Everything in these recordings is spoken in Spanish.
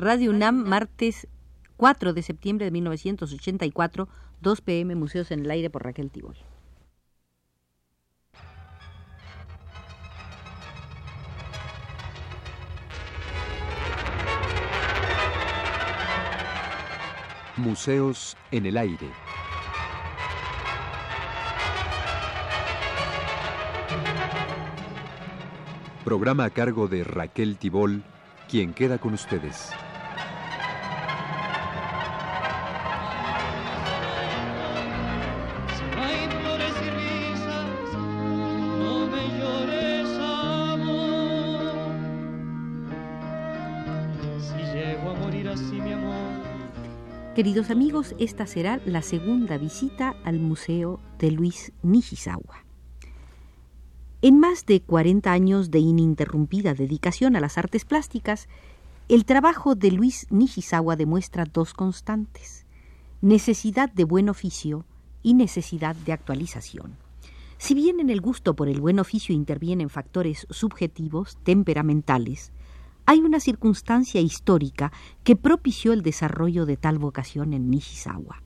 Radio UNAM, martes 4 de septiembre de 1984, 2 pm, Museos en el Aire por Raquel Tibol. Museos en el Aire. Programa a cargo de Raquel Tibol, quien queda con ustedes. Queridos amigos, esta será la segunda visita al Museo de Luis Nishizawa. En más de 40 años de ininterrumpida dedicación a las artes plásticas, el trabajo de Luis Nishizawa demuestra dos constantes, necesidad de buen oficio y necesidad de actualización. Si bien en el gusto por el buen oficio intervienen factores subjetivos, temperamentales, hay una circunstancia histórica que propició el desarrollo de tal vocación en Nishizawa.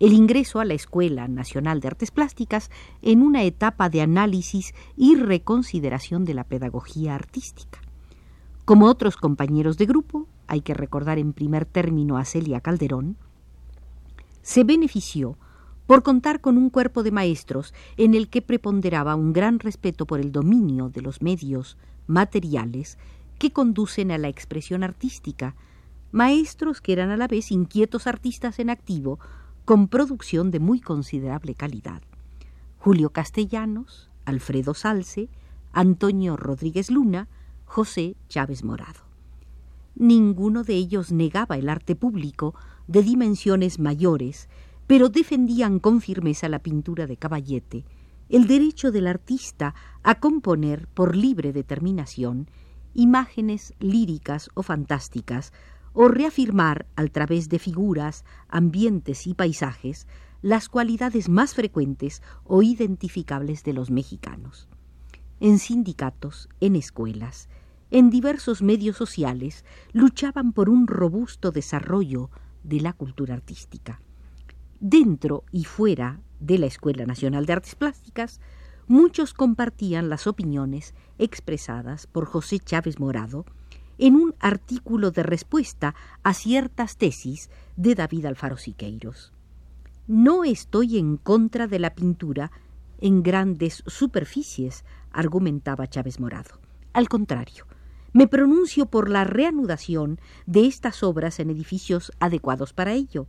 El ingreso a la Escuela Nacional de Artes Plásticas en una etapa de análisis y reconsideración de la pedagogía artística. Como otros compañeros de grupo, hay que recordar en primer término a Celia Calderón, se benefició por contar con un cuerpo de maestros en el que preponderaba un gran respeto por el dominio de los medios materiales que conducen a la expresión artística, maestros que eran a la vez inquietos artistas en activo, con producción de muy considerable calidad. Julio Castellanos, Alfredo Salce, Antonio Rodríguez Luna, José Chávez Morado. Ninguno de ellos negaba el arte público de dimensiones mayores, pero defendían con firmeza la pintura de caballete, el derecho del artista a componer por libre determinación imágenes líricas o fantásticas, o reafirmar, a través de figuras, ambientes y paisajes, las cualidades más frecuentes o identificables de los mexicanos. En sindicatos, en escuelas, en diversos medios sociales, luchaban por un robusto desarrollo de la cultura artística. Dentro y fuera de la Escuela Nacional de Artes Plásticas, muchos compartían las opiniones expresadas por José Chávez Morado en un artículo de respuesta a ciertas tesis de David Alfaro Siqueiros. No estoy en contra de la pintura en grandes superficies, argumentaba Chávez Morado. Al contrario, me pronuncio por la reanudación de estas obras en edificios adecuados para ello.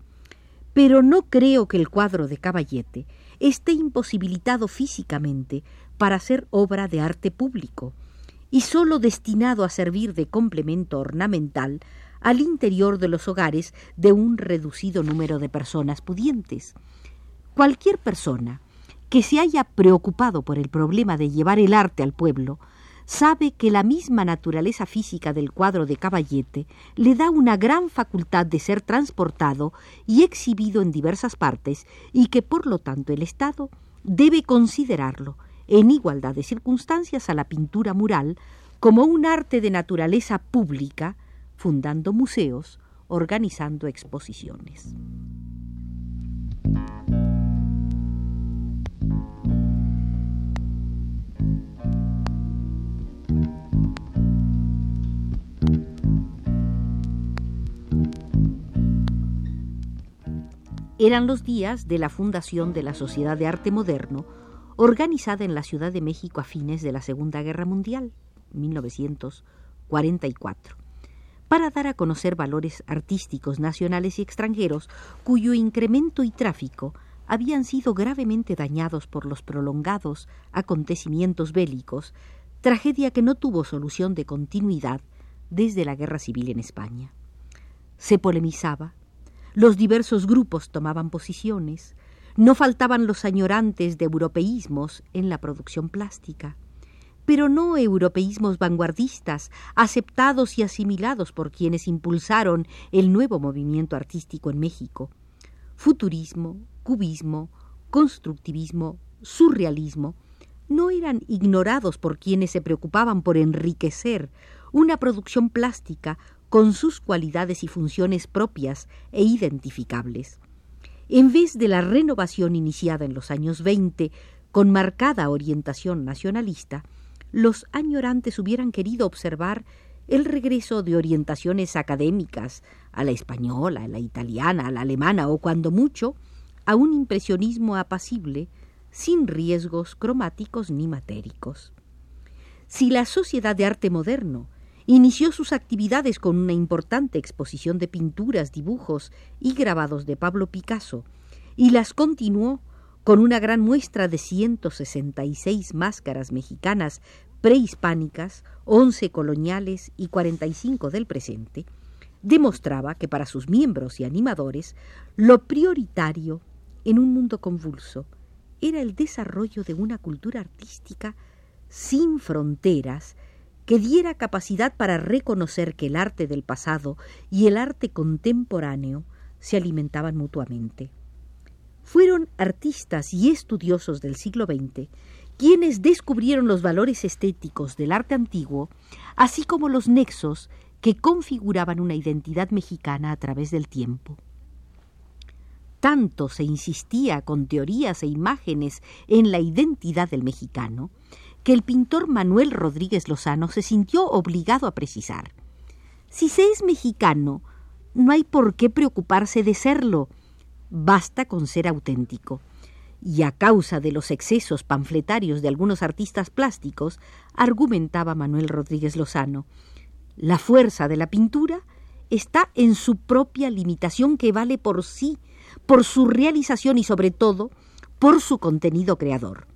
Pero no creo que el cuadro de Caballete esté imposibilitado físicamente para ser obra de arte público y sólo destinado a servir de complemento ornamental al interior de los hogares de un reducido número de personas pudientes. Cualquier persona que se haya preocupado por el problema de llevar el arte al pueblo sabe que la misma naturaleza física del cuadro de Caballete le da una gran facultad de ser transportado y exhibido en diversas partes y que por lo tanto el Estado debe considerarlo en igualdad de circunstancias a la pintura mural como un arte de naturaleza pública, fundando museos, organizando exposiciones. Eran los días de la fundación de la Sociedad de Arte Moderno, organizada en la Ciudad de México a fines de la Segunda Guerra Mundial, 1944, para dar a conocer valores artísticos nacionales y extranjeros cuyo incremento y tráfico habían sido gravemente dañados por los prolongados acontecimientos bélicos, tragedia que no tuvo solución de continuidad desde la Guerra Civil en España. Se polemizaba los diversos grupos tomaban posiciones, no faltaban los añorantes de europeísmos en la producción plástica, pero no europeísmos vanguardistas, aceptados y asimilados por quienes impulsaron el nuevo movimiento artístico en México. Futurismo, cubismo, constructivismo, surrealismo, no eran ignorados por quienes se preocupaban por enriquecer una producción plástica con sus cualidades y funciones propias e identificables. En vez de la renovación iniciada en los años 20 con marcada orientación nacionalista, los añorantes hubieran querido observar el regreso de orientaciones académicas a la española, a la italiana, a la alemana o, cuando mucho, a un impresionismo apacible, sin riesgos cromáticos ni matéricos. Si la Sociedad de Arte Moderno inició sus actividades con una importante exposición de pinturas, dibujos y grabados de Pablo Picasso, y las continuó con una gran muestra de 166 máscaras mexicanas prehispánicas, 11 coloniales y 45 del presente, demostraba que para sus miembros y animadores lo prioritario en un mundo convulso era el desarrollo de una cultura artística sin fronteras que diera capacidad para reconocer que el arte del pasado y el arte contemporáneo se alimentaban mutuamente. Fueron artistas y estudiosos del siglo XX quienes descubrieron los valores estéticos del arte antiguo, así como los nexos que configuraban una identidad mexicana a través del tiempo. Tanto se insistía con teorías e imágenes en la identidad del mexicano, que el pintor Manuel Rodríguez Lozano se sintió obligado a precisar. Si se es mexicano, no hay por qué preocuparse de serlo, basta con ser auténtico. Y a causa de los excesos panfletarios de algunos artistas plásticos, argumentaba Manuel Rodríguez Lozano, la fuerza de la pintura está en su propia limitación que vale por sí, por su realización y sobre todo por su contenido creador.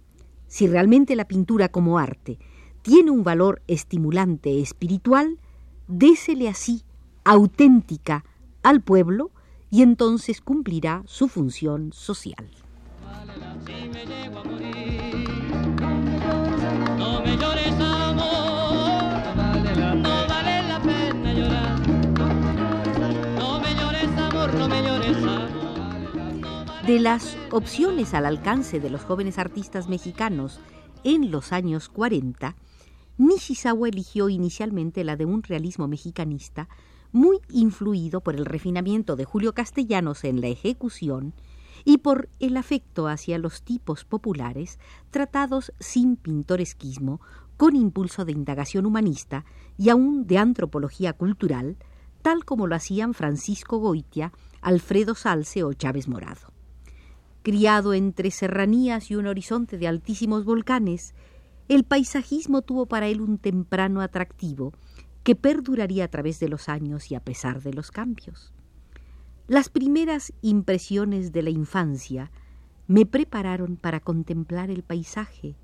Si realmente la pintura como arte tiene un valor estimulante espiritual, désele así, auténtica, al pueblo y entonces cumplirá su función social. De las opciones al alcance de los jóvenes artistas mexicanos en los años 40, Nishizawa eligió inicialmente la de un realismo mexicanista muy influido por el refinamiento de Julio Castellanos en la ejecución y por el afecto hacia los tipos populares tratados sin pintoresquismo, con impulso de indagación humanista y aún de antropología cultural, tal como lo hacían Francisco Goitia, Alfredo Salce o Chávez Morado. Criado entre serranías y un horizonte de altísimos volcanes, el paisajismo tuvo para él un temprano atractivo que perduraría a través de los años y a pesar de los cambios. Las primeras impresiones de la infancia me prepararon para contemplar el paisaje.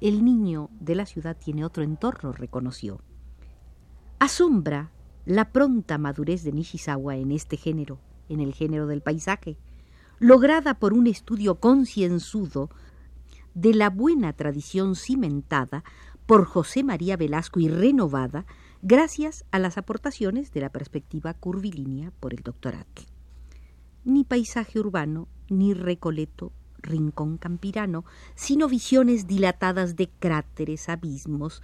El niño de la ciudad tiene otro entorno, reconoció. Asombra la pronta madurez de Nishizawa en este género, en el género del paisaje lograda por un estudio concienzudo de la buena tradición cimentada por José María Velasco y renovada gracias a las aportaciones de la perspectiva curvilínea por el doctor Atle. Ni paisaje urbano, ni recoleto, rincón campirano, sino visiones dilatadas de cráteres, abismos,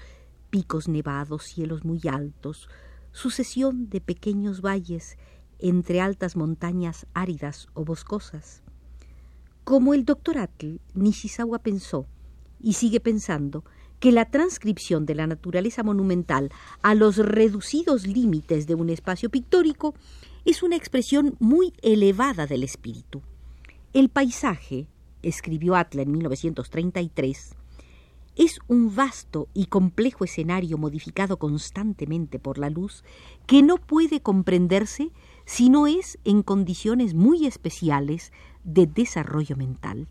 picos nevados, cielos muy altos, sucesión de pequeños valles entre altas montañas áridas o boscosas. Como el doctor Atl, Nishizawa pensó, y sigue pensando, que la transcripción de la naturaleza monumental a los reducidos límites de un espacio pictórico es una expresión muy elevada del espíritu. El paisaje, escribió Atla en 1933, es un vasto y complejo escenario modificado constantemente por la luz que no puede comprenderse si no es en condiciones muy especiales de desarrollo mental.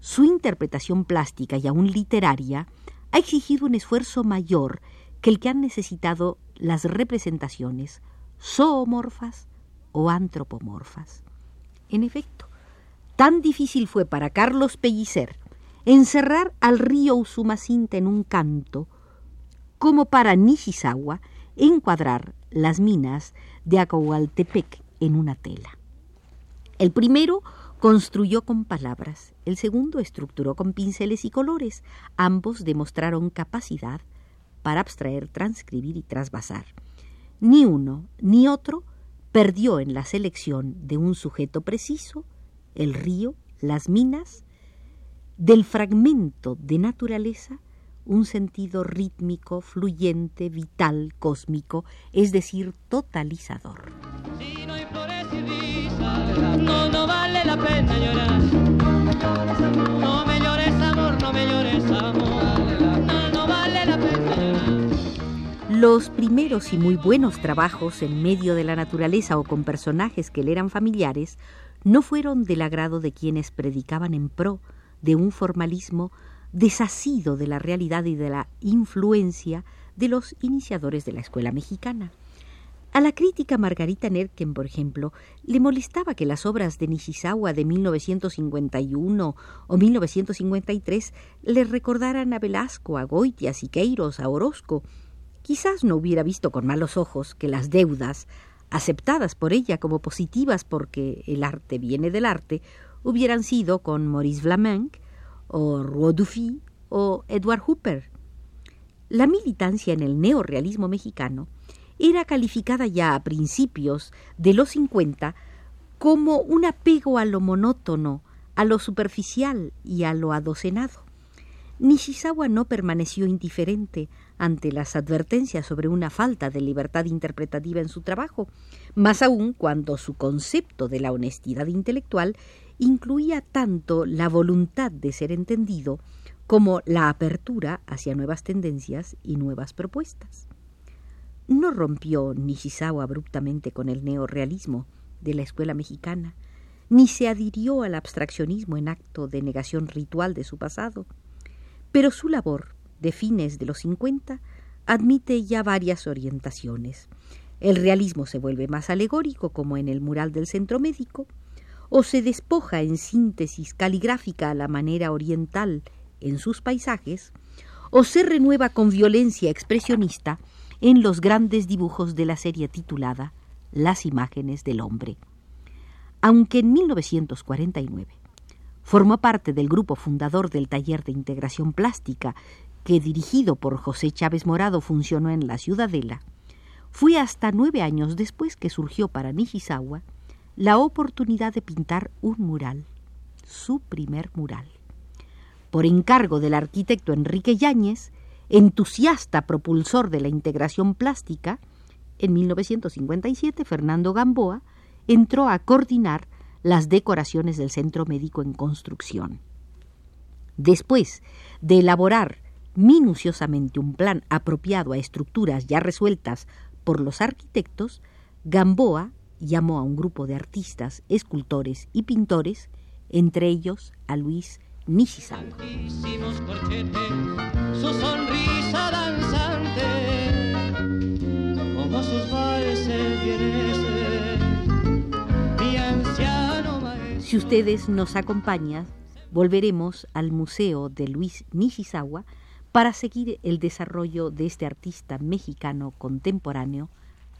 Su interpretación plástica y aún literaria ha exigido un esfuerzo mayor que el que han necesitado las representaciones zoomorfas o antropomorfas. En efecto, tan difícil fue para Carlos Pellicer encerrar al río Usumacinta en un canto como para Nishizawa encuadrar las minas de Acahualtepec en una tela. El primero construyó con palabras, el segundo estructuró con pinceles y colores. Ambos demostraron capacidad para abstraer, transcribir y trasvasar. Ni uno ni otro perdió en la selección de un sujeto preciso, el río, las minas, del fragmento de naturaleza, un sentido rítmico, fluyente, vital, cósmico, es decir, totalizador. Si no, hay flores y no, no vale la pena llorar. No me llores amor, no me llores amor. No, no vale la pena llorar. Los primeros y muy buenos trabajos en medio de la naturaleza o con personajes que le eran familiares no fueron del agrado de quienes predicaban en pro de un formalismo desasido de la realidad y de la influencia de los iniciadores de la escuela mexicana. A la crítica Margarita Nerken, por ejemplo, le molestaba que las obras de Nishizawa de 1951 o 1953 le recordaran a Velasco, a Goiti, a Siqueiros, a Orozco. Quizás no hubiera visto con malos ojos que las deudas, aceptadas por ella como positivas porque el arte viene del arte, hubieran sido con Maurice Vlaminck o Rouault Dufy o Edward Hooper. La militancia en el neorrealismo mexicano era calificada ya a principios de los 50 como un apego a lo monótono, a lo superficial y a lo adocenado. Nishizawa no permaneció indiferente ante las advertencias sobre una falta de libertad interpretativa en su trabajo, más aún cuando su concepto de la honestidad intelectual incluía tanto la voluntad de ser entendido como la apertura hacia nuevas tendencias y nuevas propuestas. No rompió Nishizawa abruptamente con el neorrealismo de la escuela mexicana, ni se adhirió al abstraccionismo en acto de negación ritual de su pasado, pero su labor de fines de los 50 admite ya varias orientaciones. El realismo se vuelve más alegórico, como en el mural del centro médico, o se despoja en síntesis caligráfica a la manera oriental en sus paisajes, o se renueva con violencia expresionista en los grandes dibujos de la serie titulada Las imágenes del hombre. Aunque en 1949 formó parte del grupo fundador del taller de integración plástica que dirigido por José Chávez Morado funcionó en la Ciudadela, fue hasta nueve años después que surgió para Nishizawa la oportunidad de pintar un mural, su primer mural. Por encargo del arquitecto Enrique Yáñez, entusiasta propulsor de la integración plástica, en 1957 Fernando Gamboa entró a coordinar las decoraciones del centro médico en construcción. Después de elaborar minuciosamente un plan apropiado a estructuras ya resueltas por los arquitectos, Gamboa llamó a un grupo de artistas, escultores y pintores, entre ellos a Luis Nishizawa. Si ustedes nos acompañan, volveremos al Museo de Luis Nishizawa para seguir el desarrollo de este artista mexicano contemporáneo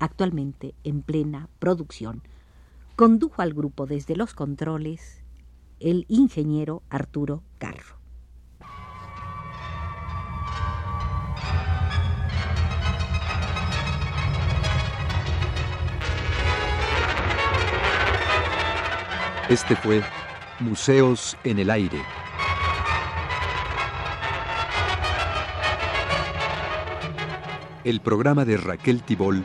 actualmente en plena producción. Condujo al grupo desde los controles el ingeniero Arturo Carro. Este fue Museos en el Aire. El programa de Raquel Tibol